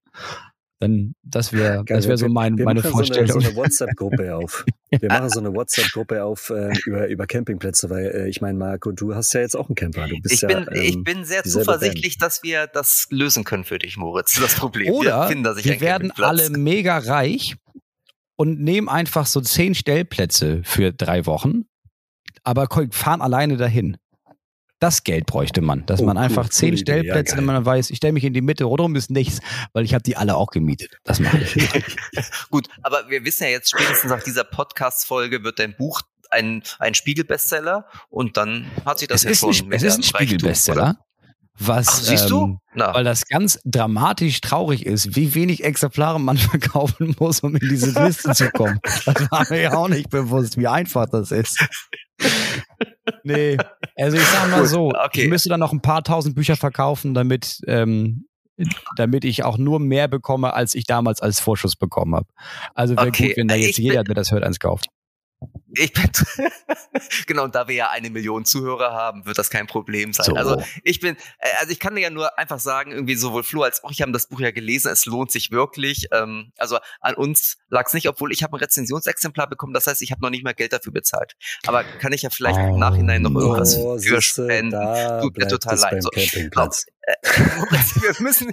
Dann, das wäre das wär so mein, wir meine Vorstellung. So eine, so eine WhatsApp-Gruppe auf. Wir machen so eine WhatsApp-Gruppe auf äh, über, über Campingplätze, weil äh, ich meine, Marco, du hast ja jetzt auch einen Camper. Du bist ich, ja, bin, ähm, ich bin sehr zuversichtlich, Band. dass wir das lösen können für dich, Moritz. Das Problem. Oder wir, finden, wir werden alle mega reich und nehmen einfach so zehn Stellplätze für drei Wochen, aber fahren alleine dahin. Das Geld bräuchte man, dass oh, man einfach cool, zehn Stellplätze, wenn man weiß, ich stelle mich in die Mitte, rundum ist nichts, weil ich habe die alle auch gemietet. Das mache ich. Gut, aber wir wissen ja jetzt spätestens nach dieser Podcast-Folge wird dein Buch ein, ein Spiegelbestseller und dann hat sich das es ja schon ein, Es ist ein Spiegelbestseller. Was, Ach, siehst du? Ähm, weil das ganz dramatisch traurig ist, wie wenig Exemplare man verkaufen muss, um in diese Liste zu kommen. Das war mir ja auch nicht bewusst, wie einfach das ist. Nee, also ich sag mal Gut, so, okay. ich müsste dann noch ein paar tausend Bücher verkaufen, damit, ähm, damit ich auch nur mehr bekomme, als ich damals als Vorschuss bekommen habe. Also wäre okay. gut, wenn da jetzt ich jeder, der das hört, eins kauft. Ich bin genau, und da wir ja eine Million Zuhörer haben, wird das kein Problem sein. So. Also ich bin, äh, also ich kann dir ja nur einfach sagen, irgendwie sowohl Flo als auch ich haben das Buch ja gelesen. Es lohnt sich wirklich. Ähm, also an uns lag es nicht, obwohl ich habe ein Rezensionsexemplar bekommen. Das heißt, ich habe noch nicht mal Geld dafür bezahlt. Aber kann ich ja vielleicht oh, im Nachhinein noch irgendwas oh, für spenden. Tut mir total leid. So, Äh, wir müssen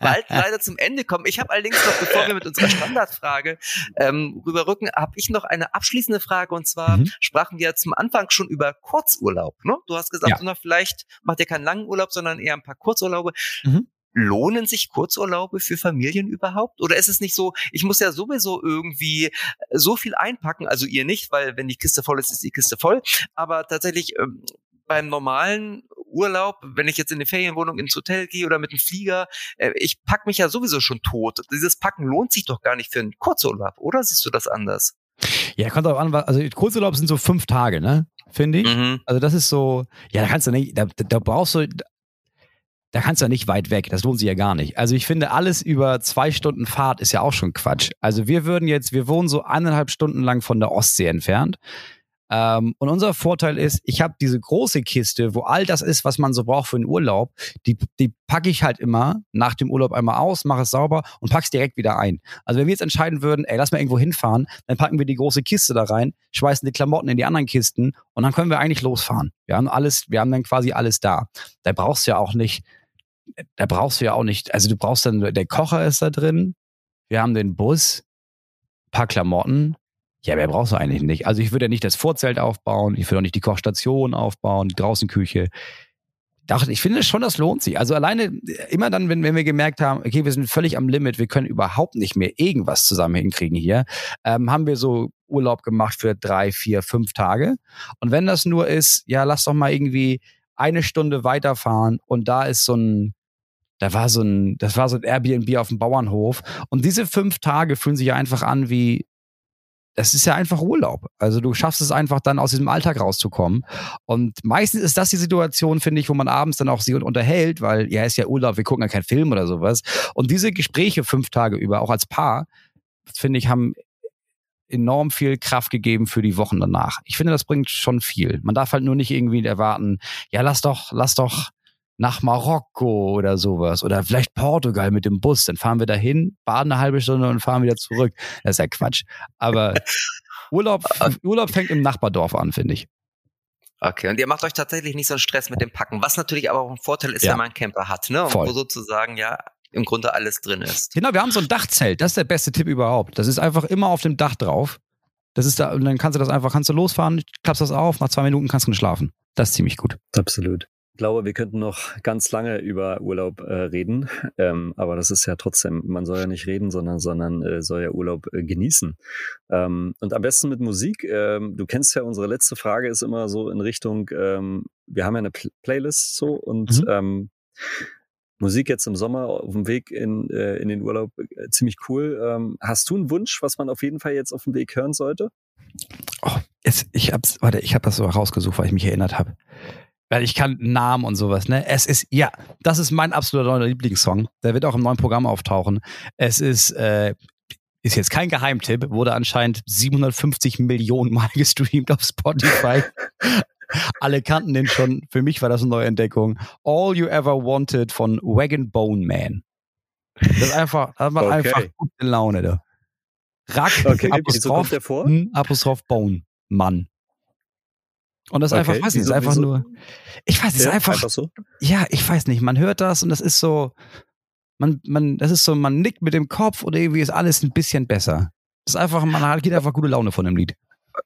bald leider zum Ende kommen. Ich habe allerdings noch, bevor wir mit unserer Standardfrage ähm, rüberrücken, habe ich noch eine abschließende Frage. Und zwar mhm. sprachen wir zum Anfang schon über Kurzurlaub. Ne? Du hast gesagt, ja. na, vielleicht macht ihr keinen langen Urlaub, sondern eher ein paar Kurzurlaube. Mhm lohnen sich Kurzurlaube für Familien überhaupt? Oder ist es nicht so, ich muss ja sowieso irgendwie so viel einpacken, also ihr nicht, weil wenn die Kiste voll ist, ist die Kiste voll, aber tatsächlich ähm, beim normalen Urlaub, wenn ich jetzt in eine Ferienwohnung ins Hotel gehe oder mit einem Flieger, äh, ich pack mich ja sowieso schon tot. Dieses Packen lohnt sich doch gar nicht für einen Kurzurlaub, oder siehst du das anders? Ja, kommt auch an, also Kurzurlaub sind so fünf Tage, ne? Finde ich. Mhm. Also das ist so, ja, da kannst du nicht, da, da brauchst du, da kannst du ja nicht weit weg. Das lohnt sich ja gar nicht. Also ich finde, alles über zwei Stunden Fahrt ist ja auch schon Quatsch. Also wir würden jetzt, wir wohnen so eineinhalb Stunden lang von der Ostsee entfernt. Ähm, und unser Vorteil ist, ich habe diese große Kiste, wo all das ist, was man so braucht für den Urlaub, die, die packe ich halt immer nach dem Urlaub einmal aus, mache es sauber und pack's direkt wieder ein. Also wenn wir jetzt entscheiden würden, ey, lass mal irgendwo hinfahren, dann packen wir die große Kiste da rein, schmeißen die Klamotten in die anderen Kisten und dann können wir eigentlich losfahren. Wir haben alles, wir haben dann quasi alles da. Da brauchst du ja auch nicht, da brauchst du ja auch nicht, also du brauchst dann, der Kocher ist da drin, wir haben den Bus, paar Klamotten, ja, wer brauchst du eigentlich nicht? Also ich würde ja nicht das Vorzelt aufbauen, ich würde auch nicht die Kochstation aufbauen, die Draußenküche. Ich finde schon, das lohnt sich. Also alleine, immer dann, wenn, wenn wir gemerkt haben, okay, wir sind völlig am Limit, wir können überhaupt nicht mehr irgendwas zusammen hinkriegen hier, ähm, haben wir so Urlaub gemacht für drei, vier, fünf Tage. Und wenn das nur ist, ja, lass doch mal irgendwie eine Stunde weiterfahren und da ist so ein, da war so ein, das war so ein Airbnb auf dem Bauernhof. Und diese fünf Tage fühlen sich einfach an wie das ist ja einfach Urlaub. Also du schaffst es einfach dann aus diesem Alltag rauszukommen. Und meistens ist das die Situation, finde ich, wo man abends dann auch sich unterhält, weil ja ist ja Urlaub, wir gucken ja keinen Film oder sowas. Und diese Gespräche fünf Tage über, auch als Paar, finde ich, haben enorm viel Kraft gegeben für die Wochen danach. Ich finde, das bringt schon viel. Man darf halt nur nicht irgendwie erwarten, ja, lass doch, lass doch nach Marokko oder sowas oder vielleicht Portugal mit dem Bus. Dann fahren wir dahin, baden eine halbe Stunde und fahren wieder zurück. Das ist ja Quatsch. Aber Urlaub, Urlaub fängt im Nachbardorf an, finde ich. Okay, und ihr macht euch tatsächlich nicht so einen Stress mit dem Packen, was natürlich aber auch ein Vorteil ist, ja. wenn man einen Camper hat, ne? Und wo sozusagen ja im Grunde alles drin ist. Genau, wir haben so ein Dachzelt, das ist der beste Tipp überhaupt. Das ist einfach immer auf dem Dach drauf. Das ist da, und dann kannst du das einfach, kannst du losfahren, klappst das auf, nach zwei Minuten kannst du schlafen. Das ist ziemlich gut. Absolut. Ich glaube, wir könnten noch ganz lange über Urlaub äh, reden, ähm, aber das ist ja trotzdem, man soll ja nicht reden, sondern, sondern äh, soll ja Urlaub äh, genießen. Ähm, und am besten mit Musik. Ähm, du kennst ja, unsere letzte Frage ist immer so in Richtung, ähm, wir haben ja eine Pl Playlist so und mhm. ähm, Musik jetzt im Sommer auf dem Weg in, äh, in den Urlaub äh, ziemlich cool. Ähm, hast du einen Wunsch, was man auf jeden Fall jetzt auf dem Weg hören sollte? Oh, jetzt, ich hab's, warte, ich habe das so rausgesucht, weil ich mich erinnert habe. Weil ich kann Namen und sowas, ne? Es ist, ja, das ist mein absoluter neuer Lieblingssong. Der wird auch im neuen Programm auftauchen. Es ist, äh, ist jetzt kein Geheimtipp, wurde anscheinend 750 Millionen Mal gestreamt auf Spotify. Alle kannten den schon. Für mich war das eine neue Entdeckung. All You Ever Wanted von Wagon Bone Man. Das ist einfach, das macht okay. einfach gute Laune da. Rack, okay, Apostroph, so Apostroph Bone, Mann. Und das ist okay. einfach, weiß nicht, ist einfach nur, ich weiß, es ja, ist einfach, einfach so? ja, ich weiß nicht, man hört das und das ist so, man, man, das ist so, man nickt mit dem Kopf und irgendwie ist alles ein bisschen besser. Das ist einfach, man geht einfach gute Laune von dem Lied.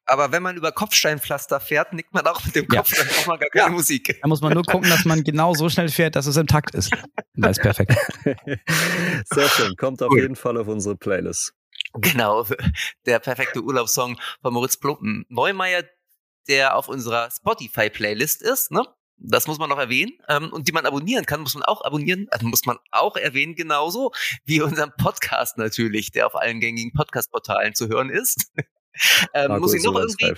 Aber wenn man über Kopfsteinpflaster fährt, nickt man auch mit dem Kopf, ja. dann braucht man gar keine ja. Musik. Da muss man nur gucken, dass man genau so schnell fährt, dass es im Takt ist. Das ist perfekt. Sehr schön. Kommt auf cool. jeden Fall auf unsere Playlist. Genau, der perfekte Urlaubssong von Moritz Plumpen. Neumeier, der auf unserer Spotify-Playlist ist, ne? Das muss man noch erwähnen. Ähm, und die man abonnieren kann, muss man auch abonnieren, also muss man auch erwähnen, genauso wie unseren Podcast natürlich, der auf allen gängigen Podcast-Portalen zu hören ist. ähm, muss ich noch irgendwie.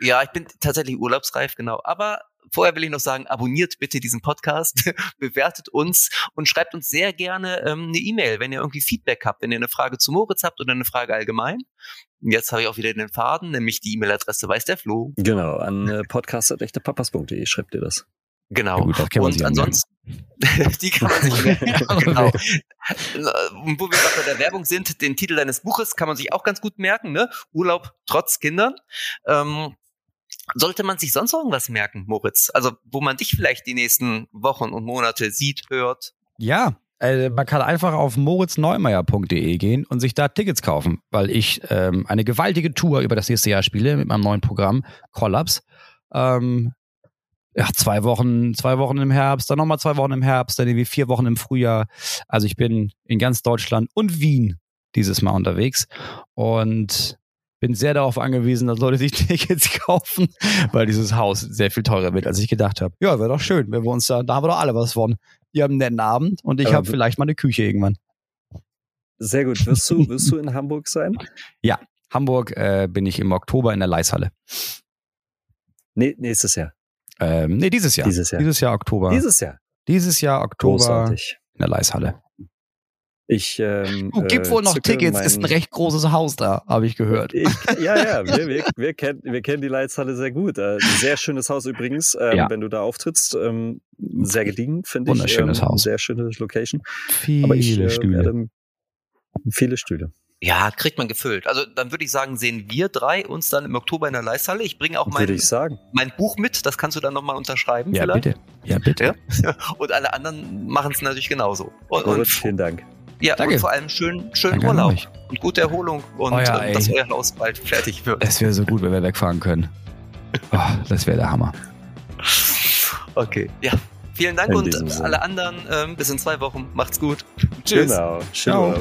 Ja, ich bin tatsächlich urlaubsreif, genau. Aber vorher will ich noch sagen, abonniert bitte diesen Podcast, bewertet uns und schreibt uns sehr gerne ähm, eine E-Mail, wenn ihr irgendwie Feedback habt, wenn ihr eine Frage zu Moritz habt oder eine Frage allgemein. Und jetzt habe ich auch wieder den Faden, nämlich die E-Mail-Adresse weiß der Flo. Genau, an äh, podcast.echtepapas.de schreibt ihr das. Genau. Ja, gut, und ansonsten, die kann man sich merken. genau. Wo wir gerade bei der Werbung sind, den Titel deines Buches kann man sich auch ganz gut merken, ne? Urlaub trotz Kindern. Ähm, Sollte man sich sonst irgendwas merken, Moritz? Also, wo man dich vielleicht die nächsten Wochen und Monate sieht, hört? Ja, äh, man kann einfach auf moritzneumeier.de gehen und sich da Tickets kaufen, weil ich ähm, eine gewaltige Tour über das nächste Jahr spiele mit meinem neuen Programm Collapse. Ähm, ja, zwei Wochen, zwei Wochen im Herbst, dann nochmal zwei Wochen im Herbst, dann irgendwie vier Wochen im Frühjahr. Also ich bin in ganz Deutschland und Wien dieses Mal unterwegs und bin sehr darauf angewiesen, dass Leute sich Tickets kaufen, weil dieses Haus sehr viel teurer wird, als ich gedacht habe. Ja, wäre doch schön, wenn wir uns da, da haben wir doch alle was von. Ihr habt einen netten Abend und ich habe vielleicht mal eine Küche irgendwann. Sehr gut. Wirst du, wirst du in Hamburg sein? Ja, Hamburg äh, bin ich im Oktober in der Leishalle. Nee, nächstes Jahr. Ähm, nee, dieses Jahr. Dieses Jahr. Dieses Jahr Oktober. Dieses Jahr. Dieses Jahr Oktober Großartig. in der Leishalle. Ich, ähm, Du gibt äh, wohl noch Tickets, mein- ist ein recht großes Haus da, habe ich gehört. Ich, ja, ja, wir, wir, wir, kennen, wir kennen die Leitzhalle sehr gut. Äh, sehr schönes Haus übrigens, ähm, Ja. wenn du da auftrittst. Ähm, sehr gediegen, finde ich. Wunderschönes ähm, Haus. Sehr schöne Location. Viele Aber ich äh, Stühle. werde viele Stühle. Ja, kriegt man gefüllt. Also dann würde ich sagen, sehen wir drei uns dann im Oktober in der Leisthalle. Ich bringe auch mein, Würde ich sagen. mein Buch mit, das kannst du dann nochmal unterschreiben Ja, vielleicht. bitte. Ja, bitte. Ja? Und alle anderen machen es natürlich genauso. Und, Robert, und, vielen Dank. Ja, Danke. und vor allem schönen, schönen Danke Urlaub und gute Erholung und Oh ja, ähm, dass euer Haus bald fertig wird. Es wäre so gut, wenn wir wegfahren können. Oh, das wäre der Hammer. Okay, ja. Vielen Dank In und alle anderen ähm, bis in zwei Wochen. Macht's gut. Tschüss. Genau. Ciao.